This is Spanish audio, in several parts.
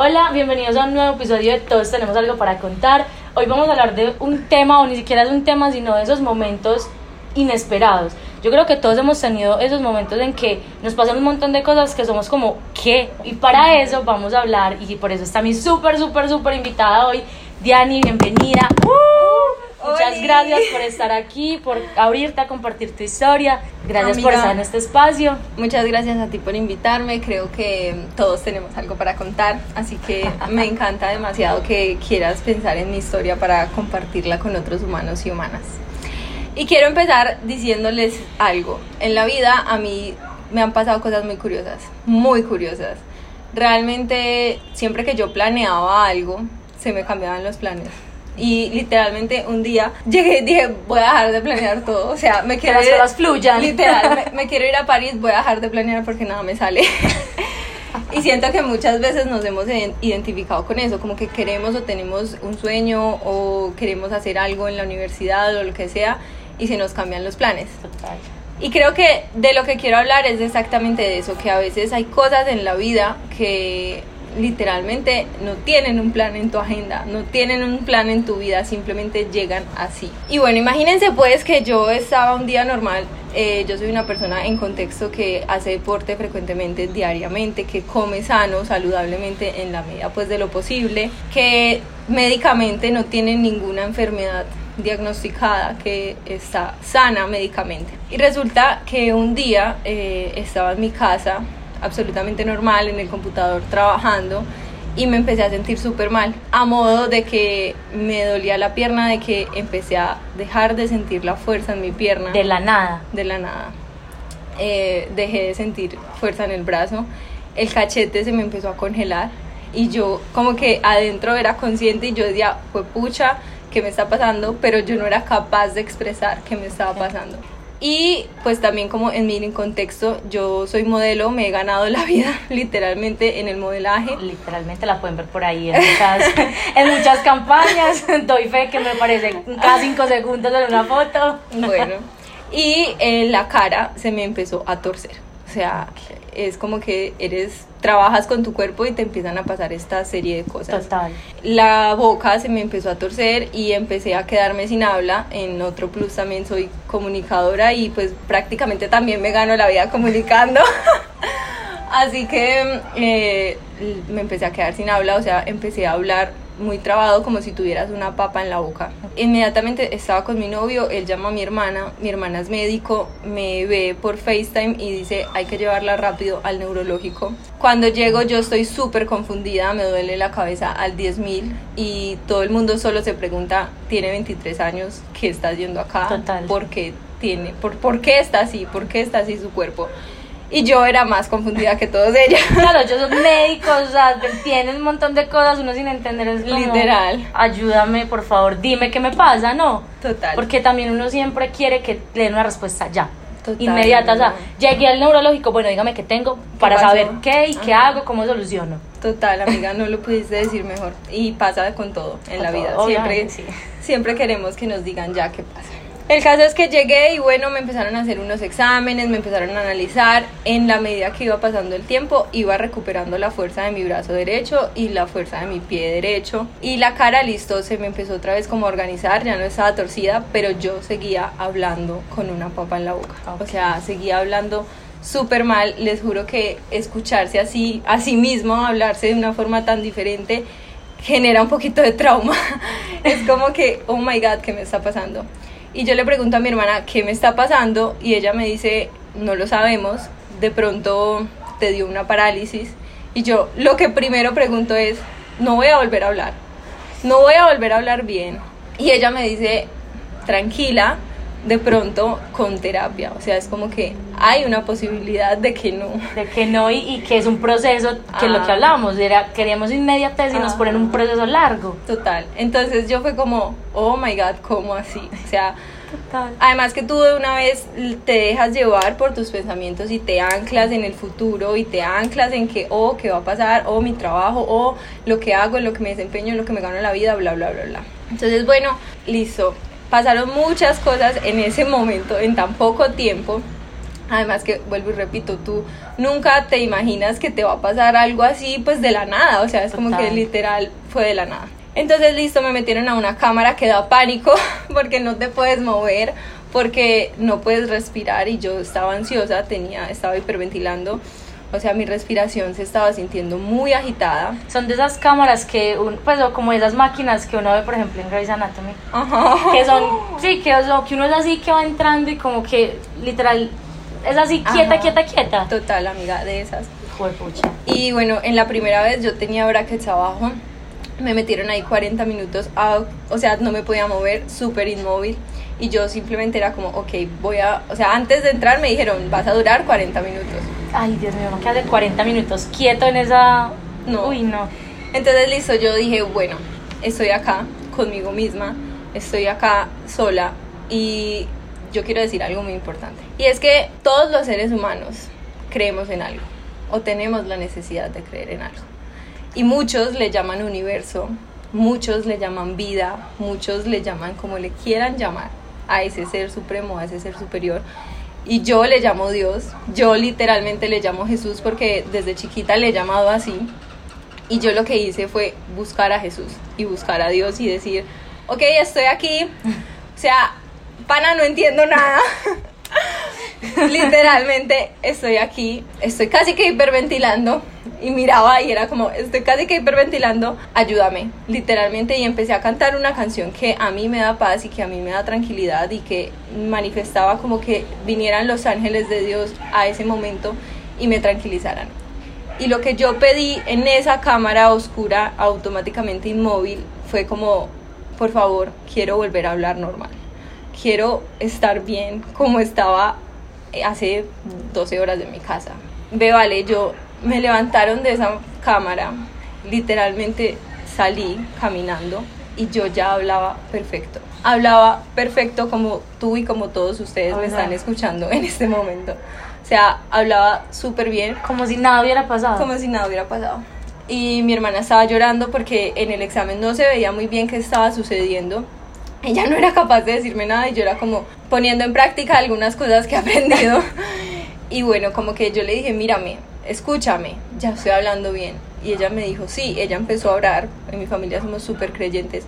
Hola, bienvenidos a un nuevo episodio de Todos tenemos algo para contar. Hoy vamos a hablar de un tema, o ni siquiera es un tema, sino de esos momentos inesperados. Yo creo que todos hemos tenido esos momentos en que nos pasan un montón de cosas que somos como, ¿qué? Y para eso vamos a hablar, y por eso está mi súper, súper, súper invitada hoy, Diani, bienvenida. Muchas Oli. gracias por estar aquí, por abrirte a compartir tu historia. Gracias por estar en este espacio. Muchas gracias a ti por invitarme. Creo que todos tenemos algo para contar, así que me encanta demasiado que quieras pensar en mi historia para compartirla con otros humanos y humanas. Y quiero empezar diciéndoles algo. En la vida a mí me han pasado cosas muy curiosas, muy curiosas. Realmente siempre que yo planeaba algo, se me cambiaban los planes. Y literalmente un día llegué y dije, voy a dejar de planear todo. O sea, me quiero las ir- cosas fluyan. Literal, me, me quiero ir a París, voy a dejar de planear porque nada me sale. y siento que muchas veces nos hemos iden- identificado con eso, como que queremos o tenemos un sueño o queremos hacer algo en la universidad o lo que sea y se nos cambian los planes. Total. Y creo que de lo que quiero hablar es exactamente de eso, que a veces hay cosas en la vida que literalmente no tienen un plan en tu agenda, no tienen un plan en tu vida, simplemente llegan así. Y bueno, imagínense pues que yo estaba un día normal, eh, yo soy una persona en contexto que hace deporte frecuentemente, diariamente, que come sano, saludablemente en la medida pues de lo posible, que médicamente no tiene ninguna enfermedad diagnosticada que está sana médicamente. Y resulta que un día eh, estaba en mi casa, absolutamente normal, en el computador trabajando, y me empecé a sentir súper mal, a modo de que me dolía la pierna, de que empecé a dejar de sentir la fuerza en mi pierna De la nada. de la nada. Eh, dejé de sentir fuerza en el brazo, el cachete se me empezó a congelar y yo como que adentro era consciente y yo decía, fue pucha, ¿qué me está pasando? Pero yo no era capaz de expresar qué me estaba pasando. Y pues también como en mi contexto, yo soy modelo, me he ganado la vida literalmente en el modelaje. Literalmente la pueden ver por ahí en muchas, en muchas campañas. Doy fe que me parece cada cinco segundos en una foto. Bueno, y en la cara se me empezó a torcer. O sea, es como que eres, trabajas con tu cuerpo y te empiezan a pasar esta serie de cosas. Total. La boca se me empezó a torcer y empecé a quedarme sin habla. En otro plus también soy comunicadora y pues prácticamente también me gano la vida comunicando. Así que eh, me empecé a quedar sin habla, o sea, empecé a hablar muy trabado como si tuvieras una papa en la boca. Inmediatamente estaba con mi novio, él llama a mi hermana, mi hermana es médico, me ve por FaceTime y dice hay que llevarla rápido al neurológico. Cuando llego yo estoy súper confundida, me duele la cabeza al 10.000 y todo el mundo solo se pregunta, tiene 23 años, ¿qué está haciendo acá? Total. ¿Por qué, tiene, por, ¿Por qué está así? ¿Por qué está así su cuerpo? Y yo era más confundida que todos ellos. Claro, ellos son médicos, o sea, tienen un montón de cosas, uno sin entender es como, Literal. Ayúdame, por favor, dime qué me pasa, ¿no? Total. Porque también uno siempre quiere que le den una respuesta ya. Total, Inmediata, o sea, llegué al neurológico, bueno, dígame qué tengo para saber qué y qué Ajá. hago, cómo soluciono. Total, amiga, no lo pudiste decir mejor. Y pasa con todo en Con la todo, vida. Siempre, sí. siempre queremos que nos digan ya qué pasa. El caso es que llegué y bueno, me empezaron a hacer unos exámenes, me empezaron a analizar. En la medida que iba pasando el tiempo, iba recuperando la fuerza de mi brazo derecho y la fuerza de mi pie derecho. Y la cara, listo, se me empezó otra vez como a organizar, ya no estaba torcida, pero yo seguía hablando con una papa en la boca. O Ok. sea, seguía hablando súper mal. Les juro que escucharse así, a sí mismo, hablarse de una forma tan diferente, genera un poquito de trauma. es como que, oh my god, ¿qué me está pasando? Y yo le pregunto a mi hermana, ¿qué me está pasando? Y ella me dice, no lo sabemos, de pronto te dio una parálisis. Y yo lo que primero pregunto es, no voy a volver a hablar, no voy a volver a hablar bien. Y ella me dice, tranquila, de pronto con terapia. O sea, es como que hay una posibilidad de que no. De que no, y, y que es un proceso, que es lo que Ah. hablábamos, era, queríamos inmediatez y nos Ah. ponen un proceso largo. Total. Entonces yo fue como, oh my god, ¿cómo así? O sea, Total. Además que tú de una vez te dejas llevar por tus pensamientos y te anclas en el futuro y te anclas en que, oh, ¿qué va a pasar? O mi trabajo, o lo que hago, lo que me desempeño, lo que me gano en la vida, bla, bla, bla, bla. Entonces, bueno, listo. Pasaron muchas cosas en ese momento, en tan poco tiempo. Además que, vuelvo y repito, tú nunca te imaginas que te va a pasar algo así pues de la nada, o sea, es como que literal fue de la nada. Entonces, listo, me metieron a una cámara que da pánico porque no te puedes mover, porque no puedes respirar y yo estaba ansiosa, tenía, estaba hiperventilando, o sea, mi respiración se estaba sintiendo muy agitada. Son de esas cámaras que, un- pues, o como esas máquinas que uno ve, por ejemplo, en Grey's Anatomy. Ajá. Que son, sí, que, o sea, que uno es así que va entrando y como que, literal, es así, quieta, Ajá. quieta, quieta. Total, amiga, de esas. Juepucha. Y bueno, en la primera vez yo tenía brackets abajo, me metieron ahí 40 minutos, a- o sea, no me podía mover, súper inmóvil. Y yo simplemente era como, ok, voy a, o sea, antes de entrar me dijeron, vas a durar 40 minutos. Ay, Dios mío, no que hace 40 minutos quieto en esa... No. Uy, no. Entonces, listo, yo dije, bueno, estoy acá conmigo misma, estoy acá sola y yo quiero decir algo muy importante. Y es que todos los seres humanos creemos en algo o tenemos la necesidad de creer en algo. Y muchos le llaman universo, muchos le llaman vida, muchos le llaman como le quieran llamar a ese ser supremo, a ese ser superior. Y yo le llamo Dios, yo literalmente le llamo Jesús porque desde chiquita le he llamado así. Y yo lo que hice fue buscar a Jesús y buscar a Dios y decir, ok, estoy aquí. O sea, pana, no entiendo nada. Literalmente estoy aquí, estoy casi que hiperventilando y miraba y era como, estoy casi que hiperventilando, ayúdame, literalmente y empecé a cantar una canción que a mí me da paz y que a mí me da tranquilidad y que manifestaba como que vinieran los ángeles de Dios a ese momento y me tranquilizaran. Y lo que yo pedí en esa cámara oscura, automáticamente inmóvil, fue como, por favor, quiero volver a hablar normal. Quiero estar bien como estaba hace 12 horas de mi casa. Ve, vale, yo me levantaron de esa cámara, literalmente salí caminando y yo ya hablaba perfecto. Hablaba perfecto como tú y como todos ustedes me están escuchando en este momento. O sea, hablaba súper bien, Como si nada hubiera pasado. como si nada hubiera pasado. Y mi hermana estaba llorando porque en el examen no se veía muy bien qué estaba sucediendo. Ella no era capaz de decirme nada y yo era como poniendo en práctica algunas cosas que he aprendido. Y bueno, como que yo le dije, mírame, escúchame, ya estoy hablando bien. Y ella me dijo, sí, ella empezó a orar, en mi familia somos súper creyentes.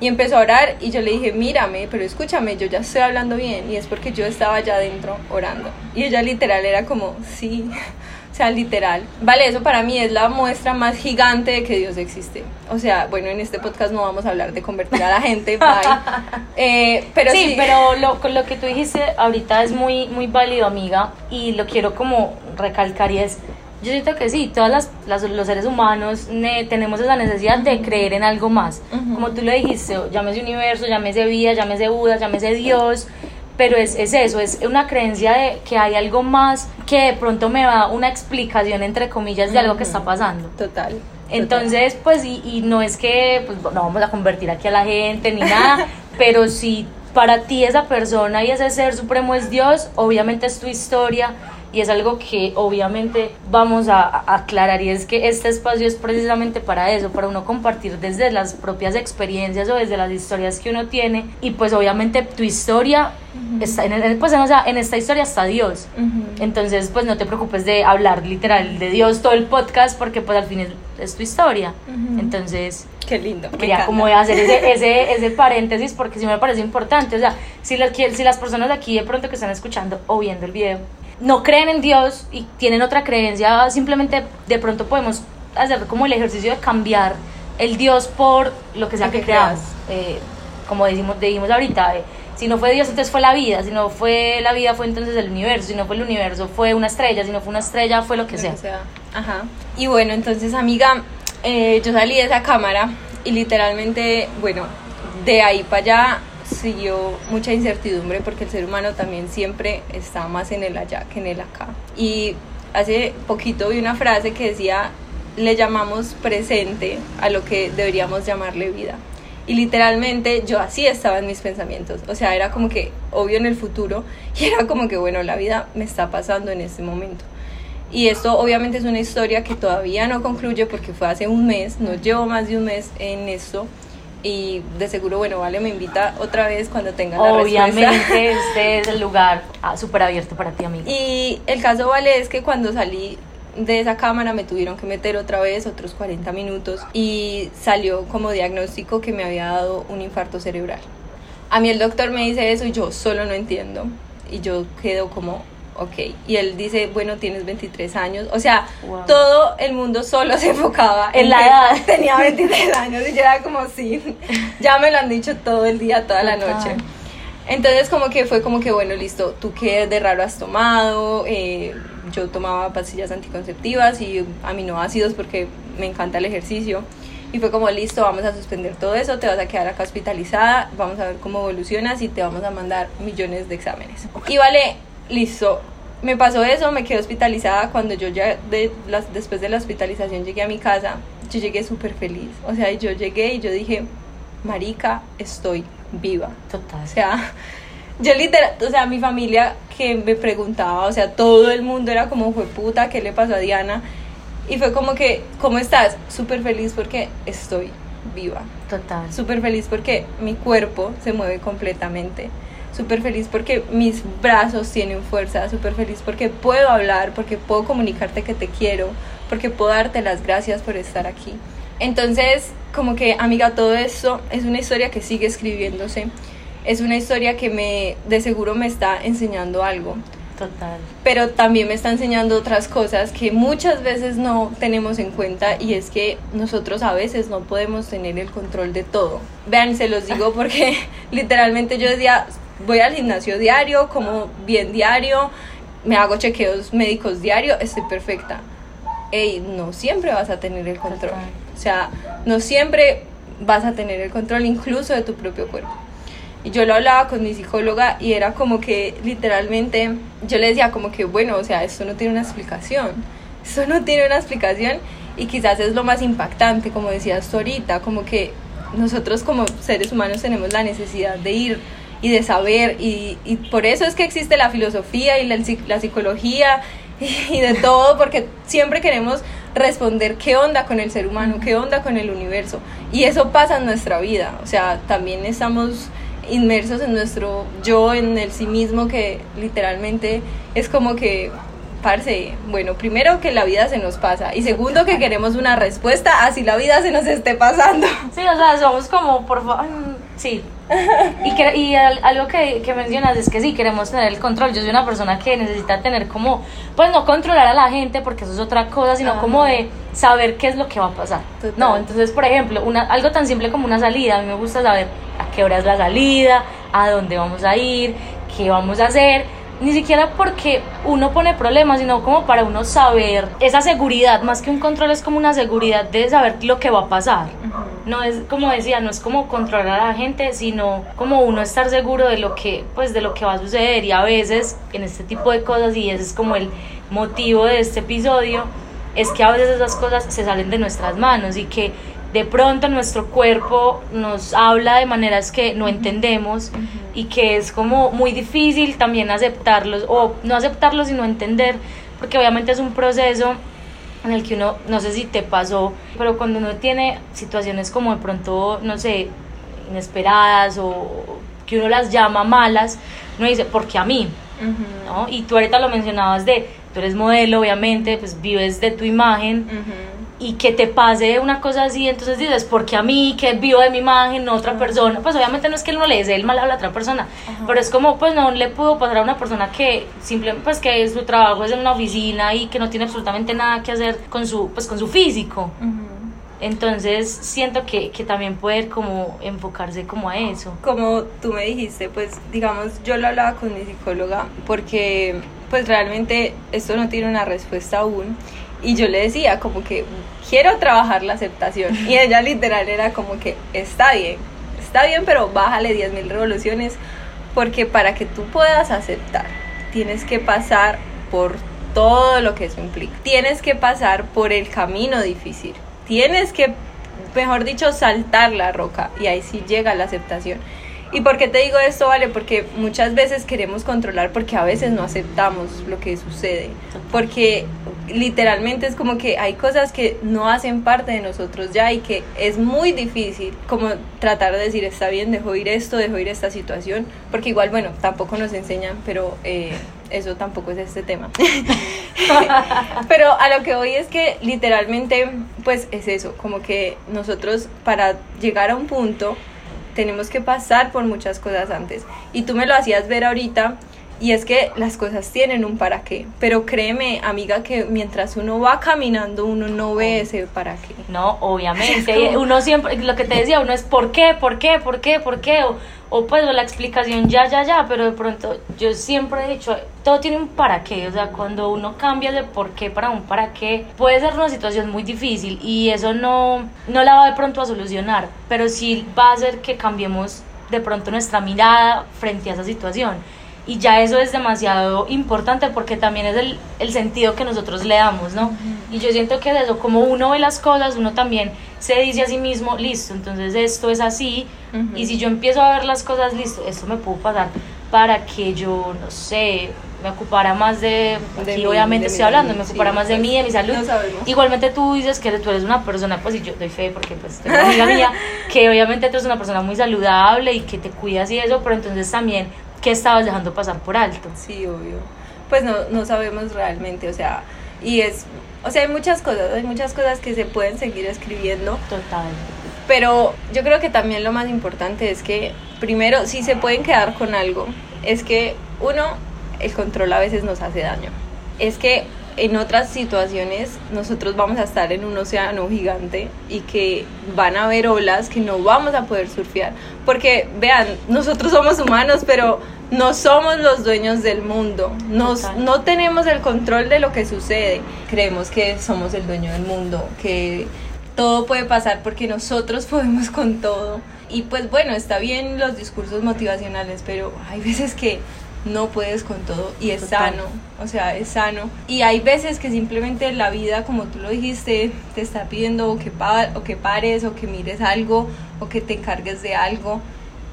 Y empezó a orar y yo le dije, mírame, pero escúchame, yo ya estoy hablando bien. Y es porque yo estaba allá adentro orando. Y ella literal era como, sí, o sea, literal. Vale, eso para mí es la muestra más gigante de que Dios existe. O sea, bueno, en este podcast no vamos a hablar de convertir a la gente, bye. Eh, pero sí, sí, pero lo, lo que tú dijiste ahorita es muy, muy válido, amiga, y lo quiero como recalcar y es, yo siento que sí, todas las, las- los seres humanos ne- tenemos esa necesidad de creer en algo más. Como tú lo dijiste, llámese universo, llámese vida, llámese Buda, llámese Dios, pero es, es eso, es una creencia de que hay algo más que de pronto me da una explicación, entre comillas, de algo que está pasando. Total. total. Entonces, pues, y, y no es que pues, no vamos a convertir aquí a la gente ni nada, pero si para ti esa persona y ese ser supremo es Dios, obviamente es tu historia y es algo que obviamente vamos a, a aclarar y es que este espacio es precisamente para eso, para uno compartir desde las propias experiencias o desde las historias que uno tiene y pues obviamente tu historia está en, el- pues, o sea, en esta historia está Dios. Ujú. Entonces, pues no te preocupes de hablar literal de Dios todo el podcast porque pues al fin es, es tu historia. Ujú. Entonces, Qué lindo. quería como hacer ese, ese, ese paréntesis porque sí me parece importante. O sea, si si las personas de aquí de pronto que están escuchando o viendo el video no creen en Dios y tienen otra creencia, simplemente de pronto podemos hacer como el ejercicio de cambiar el Dios por lo que sea que, que creamos. Eh, como dijimos, dijimos ahorita, eh, si no fue Dios, entonces fue la vida, si no fue la vida, fue entonces el universo, si no fue el universo, fue una estrella, si no fue una estrella, fue lo que Lo sea. que sea. Ajá. Y bueno, entonces, amiga, eh, yo salí de esa cámara y literalmente, bueno, de ahí para allá siguió mucha incertidumbre porque el ser humano también siempre está más en el allá que en el acá. Y hace poquito vi una frase que decía, le llamamos presente a lo que deberíamos llamarle vida. Y literalmente yo así estaba en mis pensamientos. O sea, era como que obvio en el futuro y era como que, bueno, la vida me está pasando en este momento. Y esto obviamente es una historia que todavía no concluye porque fue hace un mes, no llevo más de un mes en esto, y de seguro, bueno, Vale me invita otra vez cuando tenga la Obviamente, respuesta. este es el lugar ah, súper abierto para ti, amigo. Y el caso Vale es que cuando salí de esa cámara me tuvieron que meter otra vez otros 40 minutos y salió como diagnóstico que me había dado un infarto cerebral. A mí el doctor me dice eso y yo solo no entiendo y yo quedo como, ok. Y él dice, bueno, tienes 23 años. O sea, Wow. todo el mundo solo se enfocaba En la edad. Tenía 23 años y yo era como, sí, ya me lo han dicho todo el día, toda la noche. Entonces como que fue como que, bueno, listo, tú qué de raro has tomado, Eh, yo tomaba pastillas anticonceptivas y aminoácidos porque me encanta el ejercicio. Y fue como, listo, vamos a suspender todo eso, te vas a quedar acá hospitalizada, vamos a ver cómo evolucionas y te vamos a mandar millones de exámenes. Y vale, listo, me pasó eso, me quedé hospitalizada. Cuando yo ya, de las, después de la hospitalización, llegué a mi casa, yo llegué súper feliz. O sea, yo llegué y yo dije, marica, estoy viva. Total. O sea, yo literal, o sea, mi familia que me preguntaba, o sea, todo el mundo era como, fue puta, ¿qué le pasó a Diana? Y fue como que, ¿cómo estás? Súper feliz porque estoy viva. Total. Súper feliz porque mi cuerpo se mueve completamente. Súper feliz porque mis brazos tienen fuerza. Súper feliz porque puedo hablar, porque puedo comunicarte que te quiero, porque puedo darte las gracias por estar aquí. Entonces, como que, amiga, todo esto es una historia que sigue escribiéndose. Es una historia que me, de seguro me está enseñando algo Total. pero también me está enseñando otras cosas que muchas veces no tenemos en cuenta y es que nosotros a veces no podemos tener el control de todo. Vean, se los digo porque literalmente yo decía, voy al gimnasio diario, como bien diario, me hago chequeos médicos diario, estoy perfecta. Ey, no siempre vas a tener el control. O sea, no siempre vas a tener el control incluso de tu propio cuerpo. Y yo lo hablaba con mi psicóloga y era como que literalmente yo le decía como que bueno, o sea, esto no tiene una explicación. Esto no tiene una explicación y quizás es lo más impactante, como decías tú ahorita, como que nosotros como seres humanos tenemos la necesidad de ir y de saber y, y por eso es que existe la filosofía y la, la psicología y de todo, porque siempre queremos responder qué onda con el ser humano, qué onda con el universo. Y eso pasa en nuestra vida, o sea, también estamos inmersos en nuestro yo, en el sí mismo, que literalmente es como que, parce, bueno, primero que la vida se nos pasa y segundo que queremos una respuesta así la vida se nos esté pasando. Sí, o sea, somos como, por favor, sí. Y, que, y al- algo que, que mencionas es que sí, queremos tener el control. Yo soy una persona que necesita tener como, pues no controlar a la gente, porque eso es otra cosa, sino Ajá. como de saber qué es lo que va a pasar. Total. No, entonces, por ejemplo, una, algo tan simple como una salida, a mí me gusta saber a qué hora es la salida, a dónde vamos a ir, qué vamos a hacer. Ni siquiera porque uno pone problemas, sino como para uno saber esa seguridad, más que un control, es como una seguridad de saber lo que va a pasar. No es como decía, no es como controlar a la gente, sino como uno estar seguro de lo que, pues, de lo que va a suceder. Y a veces en este tipo de cosas, y ese es como el motivo de este episodio, es que a veces esas cosas se salen de nuestras manos y que de pronto nuestro cuerpo nos habla de maneras que no entendemos y que es como muy difícil también aceptarlos o no aceptarlos sino entender porque obviamente es un proceso en el que uno, no sé si te pasó, pero cuando uno tiene situaciones como de pronto, no sé, inesperadas o que uno las llama malas, uno dice, ¿por qué a mí? ¿No? Y tú ahorita lo mencionabas de, tú eres modelo, obviamente, pues vives de tu imagen y que te pase una cosa así, entonces dices, ¿por qué a mí, que vivo de mi imagen, no otra persona? Pues obviamente no es que él no le desee el mal a la otra persona, pero es como, pues no le pudo pasar a una persona que simplemente, pues que su trabajo es en una oficina y que no tiene absolutamente nada que hacer con su, pues con su físico. Entonces siento que, que también poder como enfocarse como a eso. Como tú me dijiste, pues digamos, yo lo hablaba con mi psicóloga porque pues realmente esto no tiene una respuesta aún. Y yo le decía como que quiero trabajar la aceptación. Y ella literal era como que está bien, está bien, pero bájale 10.000 revoluciones porque para que tú puedas aceptar tienes que pasar por todo lo que eso implica. Tienes que pasar por el camino difícil. Tienes que, mejor dicho, saltar la roca y ahí sí llega la aceptación. ¿Y por qué te digo esto, Vale? Porque muchas veces queremos controlar porque a veces no aceptamos lo que sucede. Porque literalmente es como que hay cosas que no hacen parte de nosotros ya y que es muy difícil como tratar de decir, está bien, dejo ir esto, dejo ir esta situación. Porque igual, bueno, tampoco nos enseñan, pero... Eh, eso tampoco es este tema. Pero a lo que voy es que literalmente, pues es eso, como que nosotros para llegar a un punto tenemos que pasar por muchas cosas antes. Y tú me lo hacías ver ahorita, y es que las cosas tienen un para qué. Pero créeme, amiga, que mientras uno va caminando, uno no ve ese para qué. No, obviamente. Uno siempre, lo que te decía, uno es por qué, por qué, por qué, por qué. O, o pues la explicación ya, ya, ya. Pero de pronto yo siempre he dicho, todo tiene un para qué. O sea, cuando uno cambia de por qué para un para qué, puede ser una situación muy difícil. Y eso no, no la va de pronto a solucionar. Pero sí va a hacer que cambiemos de pronto nuestra mirada frente a esa situación y ya eso es demasiado importante porque también es el, el sentido que nosotros le damos, ¿no? Y yo siento que de eso, como uno ve las cosas, uno también se dice a sí mismo, listo, entonces esto es así, y si yo empiezo a ver las cosas, listo, esto me puedo pasar para que yo, no sé, me ocupara más de, aquí obviamente estoy hablando, me ocupara más de mí, de mi salud. Igualmente tú dices que tú eres una persona, pues y yo doy fe porque pues tengo una amiga mía, que obviamente tú eres una persona muy saludable y que te cuidas y eso, pero entonces también ¿qué estabas dejando pasar por alto? Sí, obvio. Pues no, no sabemos realmente, o sea, y es, o sea, hay muchas cosas, hay muchas cosas que se pueden seguir escribiendo. Total. Pero yo creo que también lo más importante es que, primero, si se pueden quedar con algo, es que uno, el control a veces nos hace daño. Es que en otras situaciones nosotros vamos a estar en un océano gigante y que van a haber olas que no vamos a poder surfear. Porque vean, nosotros somos humanos, pero no somos los dueños del mundo. Nos, no tenemos el control de lo que sucede. Creemos que somos el dueño del mundo, que todo puede pasar porque nosotros podemos con todo. Y pues bueno, está bien los discursos motivacionales, pero hay veces que no puedes con todo y es sano, o sea, es sano. Y hay veces que simplemente la vida, como tú lo dijiste, te está pidiendo o que, o que pares o que mires algo o que te encargues de algo.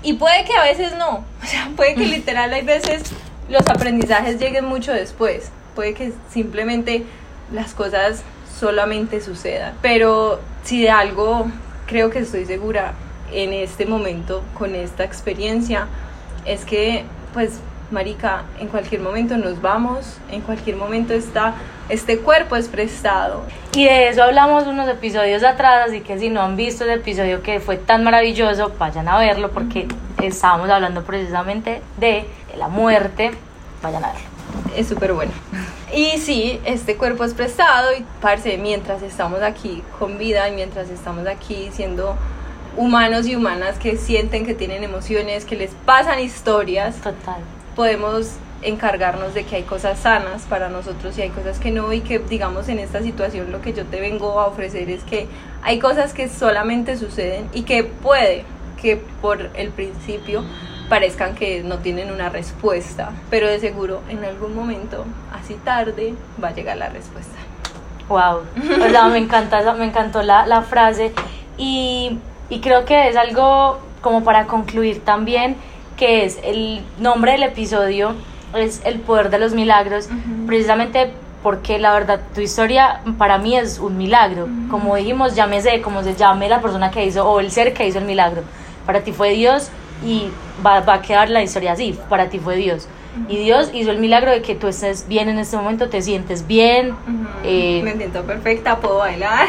Y puede que a veces no, o sea, puede que literal hay veces los aprendizajes lleguen mucho después, puede que simplemente las cosas solamente sucedan. Pero si de algo creo que estoy segura en este momento con esta experiencia, es que pues marica, en cualquier momento nos vamos, en cualquier momento está, este cuerpo es prestado. Y de eso hablamos unos episodios atrás, así que si no han visto el episodio que fue tan maravilloso, vayan a verlo porque estábamos hablando precisamente de la muerte, vayan a verlo. Es súper bueno. Y sí, este cuerpo es prestado y parce, mientras estamos aquí con vida y mientras estamos aquí siendo humanos y humanas que sienten que tienen emociones, que les pasan historias. Total podemos encargarnos de que hay cosas sanas para nosotros y hay cosas que no y que digamos en esta situación lo que yo te vengo a ofrecer es que hay cosas que solamente suceden y que puede que por el principio parezcan que no tienen una respuesta, pero de seguro en algún momento, así tarde, va a llegar la respuesta. Wow, me encanta, me encantó la, la frase y, y creo que es algo como para concluir también que es el nombre del episodio, es El poder de los milagros, precisamente porque la verdad tu historia para mí es un milagro. Como dijimos, llámese como se llame la persona que hizo o el ser que hizo el milagro. Para ti fue Dios y va, va a quedar la historia así, para ti fue Dios. Y Dios hizo el milagro de que tú estés bien en este momento, te sientes bien. Eh, Me siento perfecta, puedo bailar.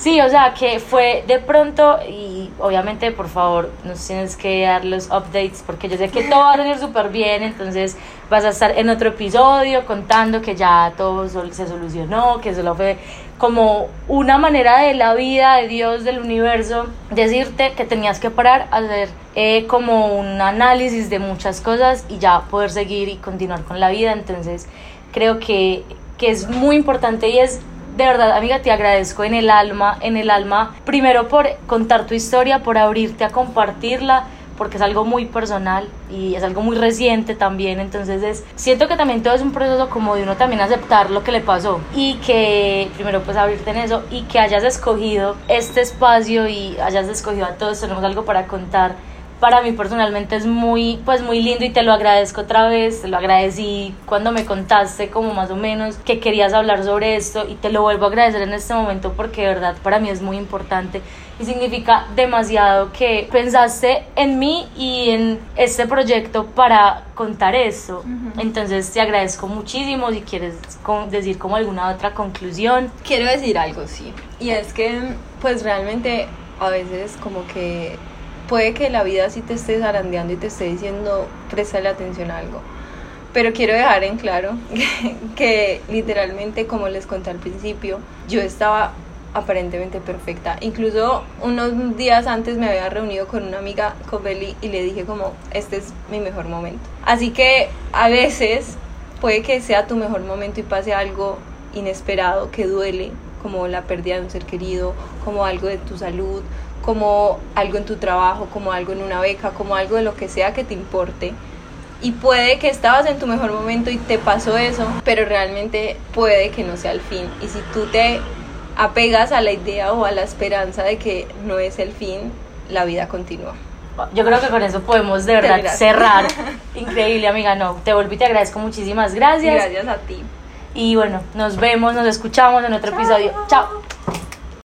Sí, o sea, que fue de pronto y obviamente por favor nos tienes que dar los updates porque yo sé que todo va a salir súper bien, entonces vas a estar en otro episodio contando que ya todo se solucionó, que solo fue como una manera de la vida, de Dios, del universo, decirte que tenías que parar, hacer eh, como un análisis de muchas cosas y ya poder seguir y continuar con la vida, entonces creo que, que es muy importante y es de verdad, amiga, te agradezco en el alma, en el alma, primero por contar tu historia, por abrirte a compartirla, porque es algo muy personal y es algo muy reciente también, entonces es, siento que también todo es un proceso como de uno también aceptar lo que le pasó y que primero pues abrirte en eso y que hayas escogido este espacio y hayas escogido a todos, tenemos algo para contar para mí personalmente es muy, pues muy lindo y te lo agradezco otra vez, te lo agradecí cuando me contaste como más o menos que querías hablar sobre esto y te lo vuelvo a agradecer en este momento porque de verdad para mí es muy importante y significa demasiado que pensaste en mí y en este proyecto para contar eso. Entonces te agradezco muchísimo si quieres decir como alguna otra conclusión. Quiero decir algo, sí. Y es que pues realmente a veces como que puede que la vida sí te esté zarandeando y te esté diciendo, préstale atención a algo. Pero quiero dejar en claro que, literalmente, como les conté al principio, yo estaba aparentemente perfecta. Incluso unos días antes me había reunido con una amiga, con Beli, y le dije como, este es mi mejor momento. Así que a veces puede que sea tu mejor momento y pase algo inesperado que duele, como la pérdida de un ser querido, como algo de tu salud, como algo en tu trabajo, como algo en una beca, como algo de lo que sea que te importe. Y puede que estabas en tu mejor momento y te pasó eso, pero realmente puede que no sea el fin. Y si tú te apegas a la idea o a la esperanza de que no es el fin, la vida continúa. Yo creo que con eso podemos de verdad cerrar. Increíble, amiga. No, te volví y te agradezco muchísimas gracias. Gracias a ti. Y bueno, nos vemos, nos escuchamos en otro episodio. Chao.